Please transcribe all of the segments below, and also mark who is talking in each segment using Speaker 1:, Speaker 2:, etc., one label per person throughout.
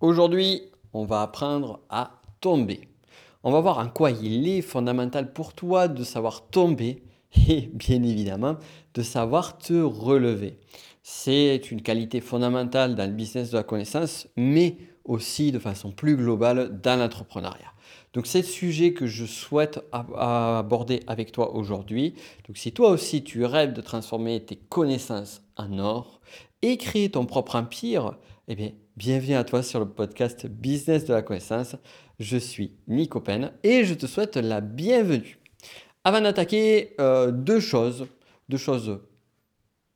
Speaker 1: Aujourd'hui, on va apprendre à tomber. On va voir en quoi il est fondamental pour toi de savoir tomber et bien évidemment de savoir te relever. C'est une qualité fondamentale dans le business de la connaissance, mais aussi de façon plus globale dans l'entrepreneuriat. Donc c'est le sujet que je souhaite aborder avec toi aujourd'hui. Donc si toi aussi tu rêves de transformer tes connaissances en or et créer ton propre empire, eh bien bienvenue à toi sur le podcast Business de la connaissance. Je suis Nico Pen et je te souhaite la bienvenue. Avant d'attaquer, euh, deux choses, deux choses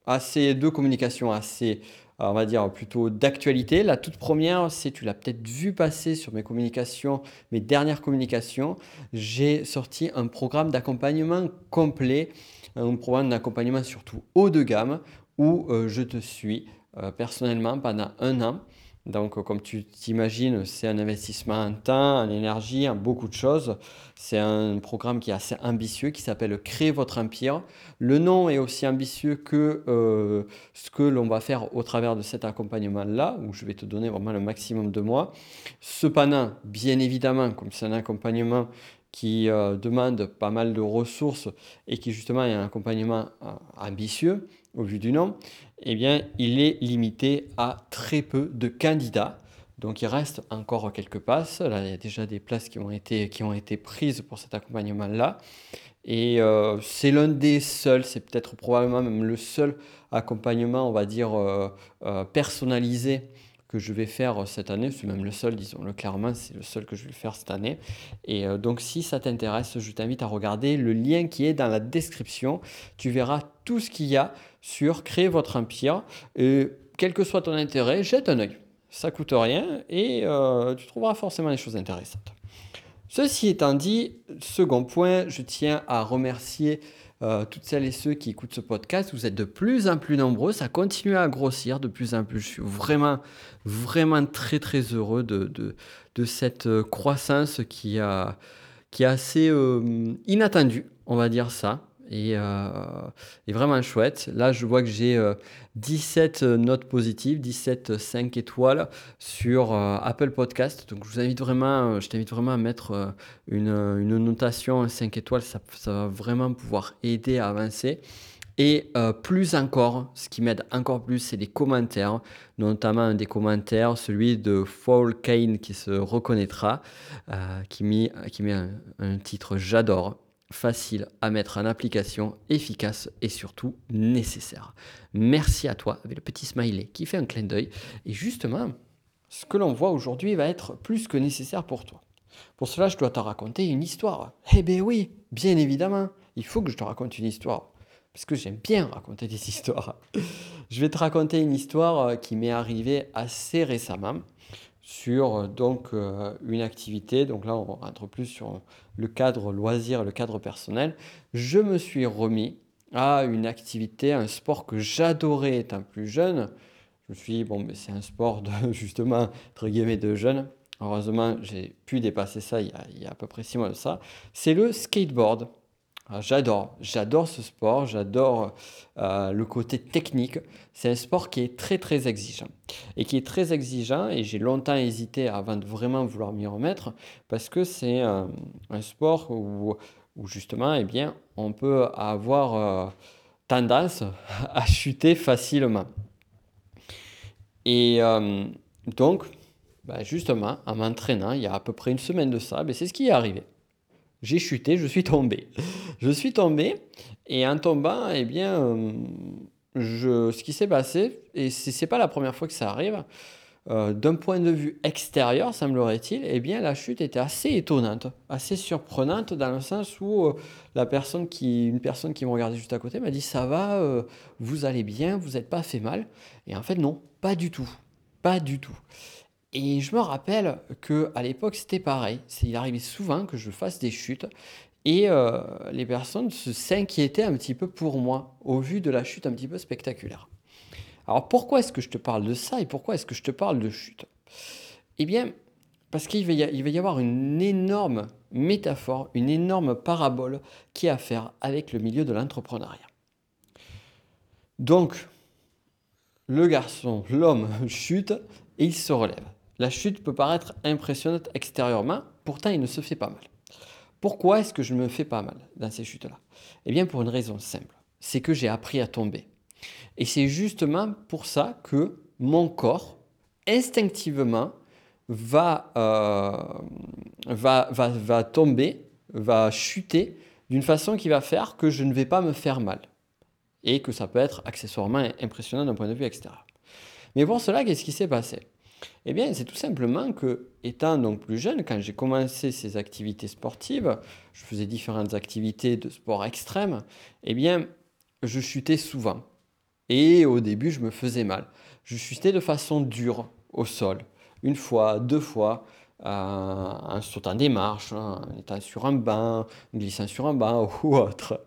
Speaker 1: assez, deux communications assez euh, on va dire plutôt d'actualité. La toute première, c'est, tu l'as peut-être vu passer sur mes communications, mes dernières communications, j'ai sorti un programme d'accompagnement complet, un programme d'accompagnement surtout haut de gamme, où euh, je te suis personnellement pendant un an donc, comme tu t'imagines, c'est un investissement en temps, en énergie, en beaucoup de choses. C'est un programme qui est assez ambitieux, qui s'appelle Créer votre empire. Le nom est aussi ambitieux que euh, ce que l'on va faire au travers de cet accompagnement-là, où je vais te donner vraiment le maximum de mois. Cependant, bien évidemment, comme c'est un accompagnement qui euh, demande pas mal de ressources et qui justement est un accompagnement euh, ambitieux au vu du nom, eh bien, il est limité à très peu de candidats. Donc il reste encore quelques places. Là, il y a déjà des places qui ont été, qui ont été prises pour cet accompagnement-là. Et euh, c'est l'un des seuls, c'est peut-être probablement même le seul accompagnement, on va dire, personnalisé je vais faire cette année, c'est même le seul, disons-le clairement, c'est le seul que je vais faire cette année. Et euh, donc si ça t'intéresse, je t'invite à regarder le lien qui est dans la description. Tu verras tout ce qu'il y a sur créer votre empire. Et quel que soit ton intérêt, jette un œil. Ça coûte rien et euh, tu trouveras forcément des choses intéressantes. Ceci étant dit, second point, je tiens à remercier euh, toutes celles et ceux qui écoutent ce podcast. Vous êtes de plus en plus nombreux, ça continue à grossir de plus en plus. Je suis vraiment, vraiment très, très heureux de, de, cette euh, croissance qui, a, qui est assez euh, inattendue, on va dire ça et, euh, vraiment chouette. Là, je vois que j'ai 17 euh, notes positives, 17 5 étoiles sur euh, Apple Podcast. Donc, je vous invite vraiment, je t'invite vraiment à mettre une, une, notation 5 étoiles. Ça, ça, va vraiment pouvoir aider à avancer. Et plus encore, ce qui m'aide encore plus, c'est les commentaires, notamment un des commentaires, celui de Fall Kane qui se reconnaîtra, qui met, qui met un titre J'adore facile à mettre en application, efficace et surtout nécessaire. Merci à toi avec le petit smiley qui fait un clin d'œil. Et justement, ce que l'on voit aujourd'hui va être plus que nécessaire pour toi. Pour cela, je dois te raconter une histoire. Eh bien oui, bien évidemment, il faut que je te raconte une histoire. Parce que j'aime bien raconter des histoires. je vais te raconter une histoire qui m'est arrivée assez récemment sur euh, donc euh, une activité. Donc là, on rentre plus sur le cadre loisir, le cadre personnel. Je me suis remis à une activité, un sport que j'adorais étant plus jeune. Je me suis dit, bon, mais c'est un sport de, justement, entre guillemets, de jeunes. Heureusement, j'ai pu dépasser ça il y, a, il y a à peu près six mois de ça. C'est le skateboard. Ah, j'adore, j'adore ce sport, j'adore euh, le côté technique. C'est un sport qui est très très exigeant. Et qui est très exigeant, et j'ai longtemps hésité avant de vraiment vouloir m'y remettre, parce que c'est un, sport où, justement, eh bien, on peut avoir euh, tendance à chuter facilement. Et euh, donc, bah, justement, en m'entraînant, il y a à peu près une semaine de ça, ben, c'est ce qui est arrivé j'ai chuté, je suis tombé. Je suis tombé et en tombant, eh bien, euh, ce qui s'est passé, et ce n'est pas la première fois que ça arrive, euh, d'un point de vue extérieur, semblerait-il, eh bien, la chute était assez étonnante, assez surprenante dans le sens où euh, la personne qui, une personne qui me regardait juste à côté m'a dit ça va, vous allez bien, vous n'êtes pas fait mal. Et en fait, non, pas du tout, pas du tout. Et je me rappelle que à l'époque c'était pareil. Il arrivait souvent que je fasse des chutes et euh, les personnes s'inquiétaient un petit peu pour moi au vu de la chute un petit peu spectaculaire. Alors pourquoi est-ce que je te parle de ça et pourquoi est-ce que je te parle de chute? Eh bien, parce qu'il va, y avoir une énorme métaphore, une énorme parabole qui a à faire avec le milieu de l'entrepreneuriat. Donc, le garçon, l'homme chute et il se relève. La chute peut paraître impressionnante extérieurement, pourtant il ne se fait pas mal. Pourquoi est-ce que je me fais pas mal dans ces chutes-là? Eh bien pour une raison simple, c'est que j'ai appris à tomber. Et c'est justement pour ça que mon corps, instinctivement, va, euh, va, va, va tomber, va chuter d'une façon qui va faire que je ne vais pas me faire mal. Et que ça peut être accessoirement impressionnant d'un point de vue extérieur. Mais pour cela, qu'est-ce qui s'est passé? Eh bien, c'est tout simplement que, étant donc plus jeune, quand j'ai commencé ces activités sportives, je faisais différentes activités de sport extrême, eh bien, je chutais souvent. Et au début, je me faisais mal. Je chutais de façon dure au sol, une fois, deux fois, euh, en sautant des marches, hein, en étant sur un banc, en glissant sur un banc ou autre.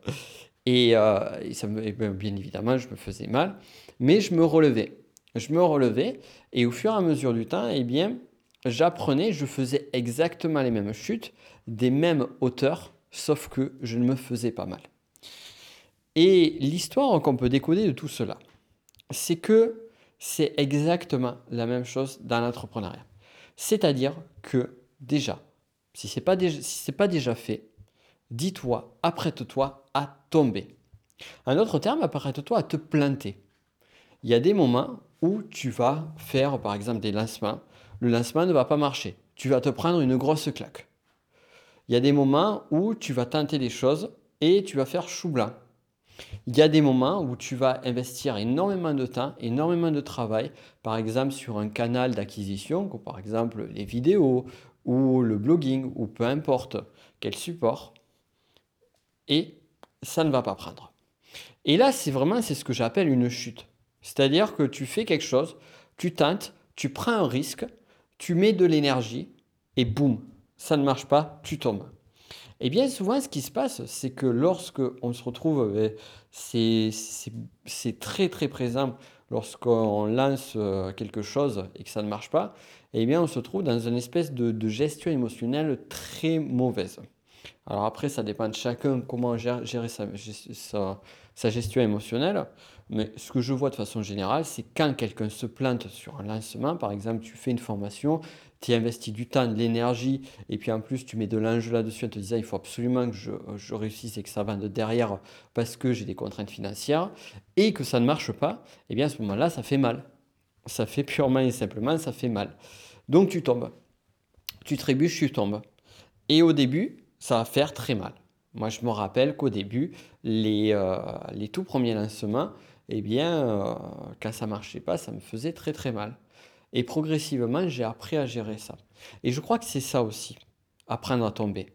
Speaker 1: Et, euh, ça ben, bien évidemment, je me faisais mal, mais je me relevais. Je me relevais et au fur et à mesure du temps, eh bien, j'apprenais, je faisais exactement les mêmes chutes, des mêmes hauteurs, sauf que je ne me faisais pas mal. Et l'histoire qu'on peut décoder de tout cela, c'est que c'est exactement la même chose dans l'entrepreneuriat. C'est-à-dire que déjà, si ce n'est pas, déjà, pas déjà fait, dis-toi, apprête-toi à tomber. Un autre terme, apprête-toi à te planter. Il y a des moments tu vas faire, par exemple, des lancements. Le lancement ne va pas marcher. Tu vas te prendre une grosse claque. Il y a des moments où tu vas tenter des choses et tu vas faire chou blanc. Il y a des moments où tu vas investir énormément de temps, énormément de travail, par exemple sur un canal d'acquisition, comme par exemple les vidéos ou le blogging ou peu importe quel support, et ça ne va pas prendre. Et là, c'est vraiment c'est ce que j'appelle une chute. C'est-à-dire que tu fais quelque chose, tu tentes, tu prends un risque, tu mets de l'énergie et boum, ça ne marche pas, tu tombes. Et bien souvent, ce qui se passe, c'est que lorsque on se retrouve, c'est très très présent lorsqu'on lance euh, quelque chose et que ça ne marche pas, eh bien on se trouve dans une espèce de, gestion émotionnelle très mauvaise. Alors après, ça dépend de chacun comment gérer sa, gestion émotionnelle. Mais ce que je vois de façon générale, c'est quand quelqu'un se plante sur un lancement, par exemple, tu fais une formation, tu investis du temps, de l'énergie, et puis en plus tu mets de l'enjeu là-dessus en te disant il faut absolument que je, réussisse et que ça vende derrière parce que j'ai des contraintes financières, et que ça ne marche pas, eh bien à ce moment-là, ça fait mal. Ça fait purement et simplement, ça fait mal. Donc tu tombes. Tu trébuches, tu tombes. Et au début, ça va faire très mal. Moi, je me rappelle qu'au début, les, euh, les tout premiers lancements, eh bien, euh, quand ça marchait pas, ça me faisait très très mal. Et progressivement, j'ai appris à gérer ça. Et je crois que c'est ça aussi, apprendre à tomber.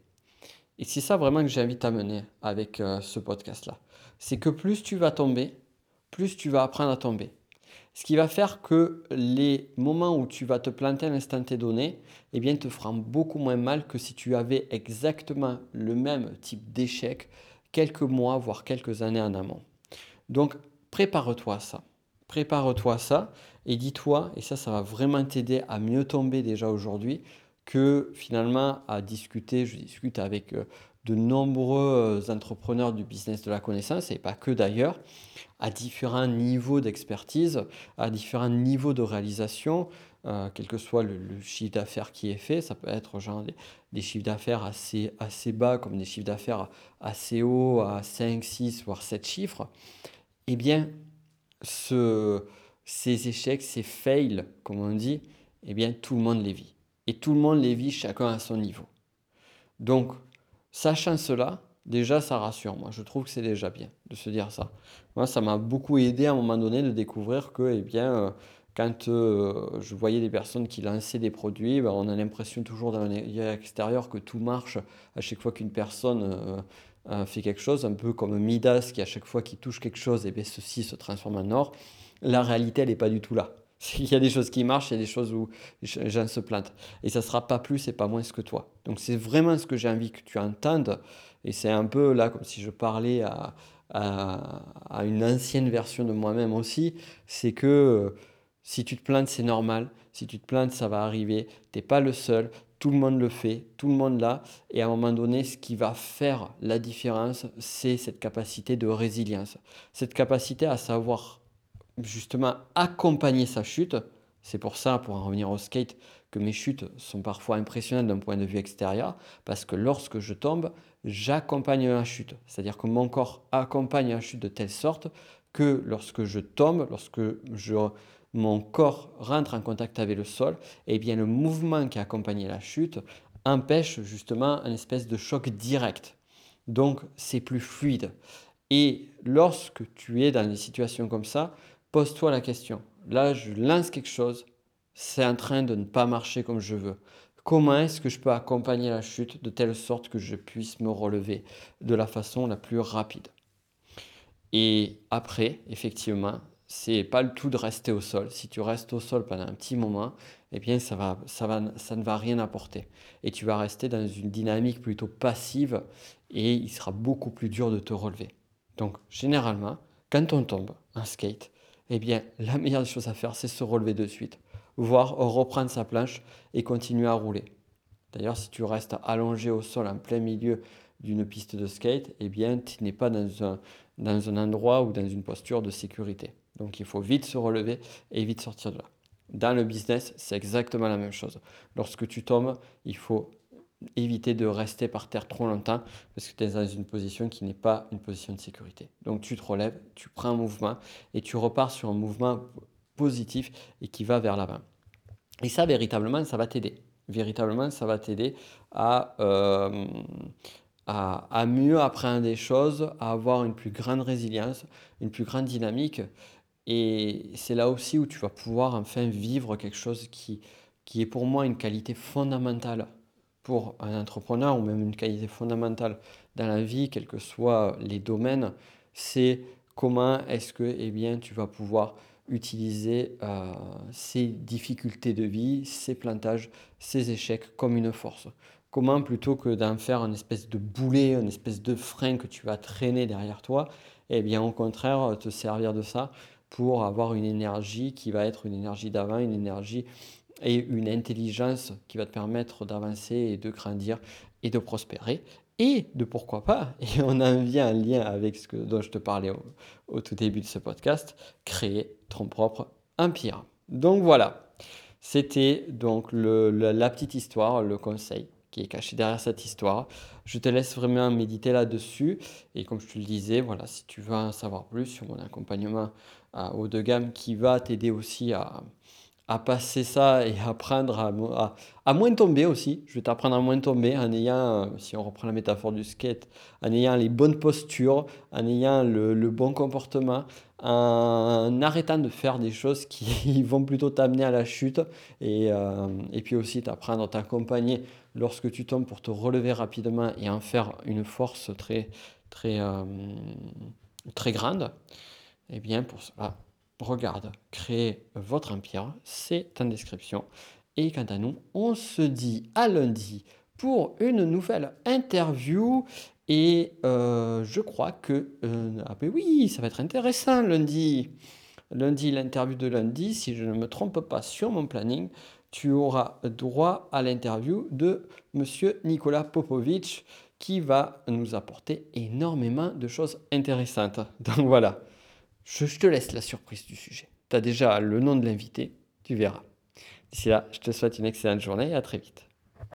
Speaker 1: Et c'est ça vraiment que j'invite à mener avec euh, ce podcast-là. C'est que plus tu vas tomber, plus tu vas apprendre à tomber. Ce qui va faire que les moments où tu vas te planter à l'instant donné, eh bien, te feront beaucoup moins mal que si tu avais exactement le même type d'échec quelques mois, voire quelques années en amont. Donc, prépare-toi ça. Prépare-toi ça et dis-toi, et ça, ça va vraiment t'aider à mieux tomber déjà aujourd'hui, que finalement, à discuter, je discute avec euh, de nombreux entrepreneurs du business de la connaissance, et pas que d'ailleurs, à différents niveaux d'expertise, à différents niveaux de réalisation, euh, quel que soit le, chiffre d'affaires qui est fait, ça peut être genre des, chiffres d'affaires assez, assez bas comme des chiffres d'affaires assez hauts, à 5, 6, voire 7 chiffres eh bien, ce, ces échecs, ces fails, comme on dit, eh bien, tout le monde les vit. Et tout le monde les vit chacun à son niveau. Donc, sachant cela, déjà, ça rassure. Moi, je trouve que c'est déjà bien de se dire ça. Moi, ça m'a beaucoup aidé à un moment donné de découvrir que, eh bien, euh, quand euh, je voyais des personnes qui lançaient des produits, ben, on a l'impression toujours dans l'extérieur que tout marche à chaque fois qu'une personne euh, fait quelque chose, un peu comme Midas qui à chaque fois qu'il touche quelque chose, eh bien ceci se transforme en or. La réalité, elle n'est pas du tout là. Il y a des choses qui marchent, il y a des choses où les gens se plantent. Et ça ne sera pas plus et pas moins que toi. Donc c'est vraiment ce que j'ai envie que tu entendes. Et c'est un peu là comme si je parlais à, à, à une ancienne version de moi-même aussi. C'est que euh, si tu te plantes, c'est normal. Si tu te plantes, ça va arriver. Tu n'es pas le seul. Tout le monde le fait, tout le monde l'a. Et à un moment donné, ce qui va faire la différence, c'est cette capacité de résilience. Cette capacité à savoir justement accompagner sa chute C'est pour ça, pour en revenir au skate, que mes chutes sont parfois impressionnantes d'un point de vue extérieur, parce que lorsque je tombe, j'accompagne la chute. C'est-à-dire que mon corps accompagne la chute de telle sorte que lorsque je tombe, lorsque mon corps rentre en contact avec le sol, eh bien le mouvement qui accompagne la chute empêche justement un espèce de choc direct. Donc c'est plus fluide. Et lorsque tu es dans des situations comme ça, pose-toi la question. Là, je lance quelque chose, c'est en train de ne pas marcher comme je veux. Comment est-ce que je peux accompagner la chute de telle sorte que je puisse me relever de la façon la plus rapide? Et après, effectivement, c'est pas le tout de rester au sol. Si tu restes au sol pendant un petit moment, eh bien ça, va, ça, va, ça ne va rien apporter. Et tu vas rester dans une dynamique plutôt passive et il sera beaucoup plus dur de te relever. Donc généralement, quand on tombe en skate, eh bien la meilleure chose à faire, c'est se relever de suite, voire reprendre sa planche et continuer à rouler. D'ailleurs, si tu restes allongé au sol en plein milieu d'une piste de skate, eh bien tu n'es pas dans un, dans un endroit ou dans une posture de sécurité. Donc il faut vite se relever et vite sortir de là. Dans le business, c'est exactement la même chose. Lorsque tu tombes, il faut éviter de rester par terre trop longtemps parce que tu es dans une position qui n'est pas une position de sécurité. Donc tu te relèves, tu prends un mouvement et tu repars sur un mouvement positif et qui va vers l'avant. Et ça, véritablement, ça va t'aider. Véritablement, ça va t'aider à, euh, à, mieux apprendre des choses, à avoir une plus grande résilience, une plus grande dynamique. Et c'est là aussi où tu vas pouvoir enfin vivre quelque chose qui, qui est pour moi une qualité fondamentale pour un entrepreneur ou même une qualité fondamentale dans la vie, quels que soient les domaines, c'est comment est-ce que eh bien, tu vas pouvoir utiliser euh, ces difficultés de vie, ces plantages, ces échecs comme une force. Comment, plutôt que d'en faire une espèce de boulet, une espèce de frein que tu vas traîner derrière toi, eh bien au contraire, te servir de ça pour avoir une énergie qui va être une énergie d'avant, une énergie et une intelligence qui va te permettre d'avancer et de grandir et de prospérer et de pourquoi pas, et on en vient en lien avec ce dont je te parlais au, tout début de ce podcast, créer ton propre empire. Donc voilà, c'était donc la petite histoire, le conseil qui est caché derrière cette histoire. Je te laisse vraiment méditer là-dessus. Et comme je te le disais, voilà, si tu veux en savoir plus sur mon accompagnement haut de gamme qui va t'aider aussi à, à passer ça et apprendre à, à, moins tomber aussi. Je vais t'apprendre à moins tomber en ayant, si on reprend la métaphore du skate, en ayant les bonnes postures, en ayant le, bon comportement, en arrêtant de faire des choses qui vont plutôt t'amener à la chute et, euh, et puis aussi t'apprendre à t'accompagner lorsque tu tombes pour te relever rapidement et en faire une force très, très, euh, très grande. Et eh bien pour cela, regarde, créer votre empire, c'est en description. Et quant à nous, on se dit à lundi pour une nouvelle interview. Et euh, je crois que... Euh, ah ben oui, ça va être intéressant lundi. Lundi, l'interview de lundi, si je ne me trompe pas sur mon planning, tu auras droit à l'interview de Monsieur Nicolas Popovic qui va nous apporter énormément de choses intéressantes. Donc voilà. Je, te laisse la surprise du sujet. Tu as déjà le nom de l'invité, tu verras. D'ici là, je te souhaite une excellente journée et à très vite.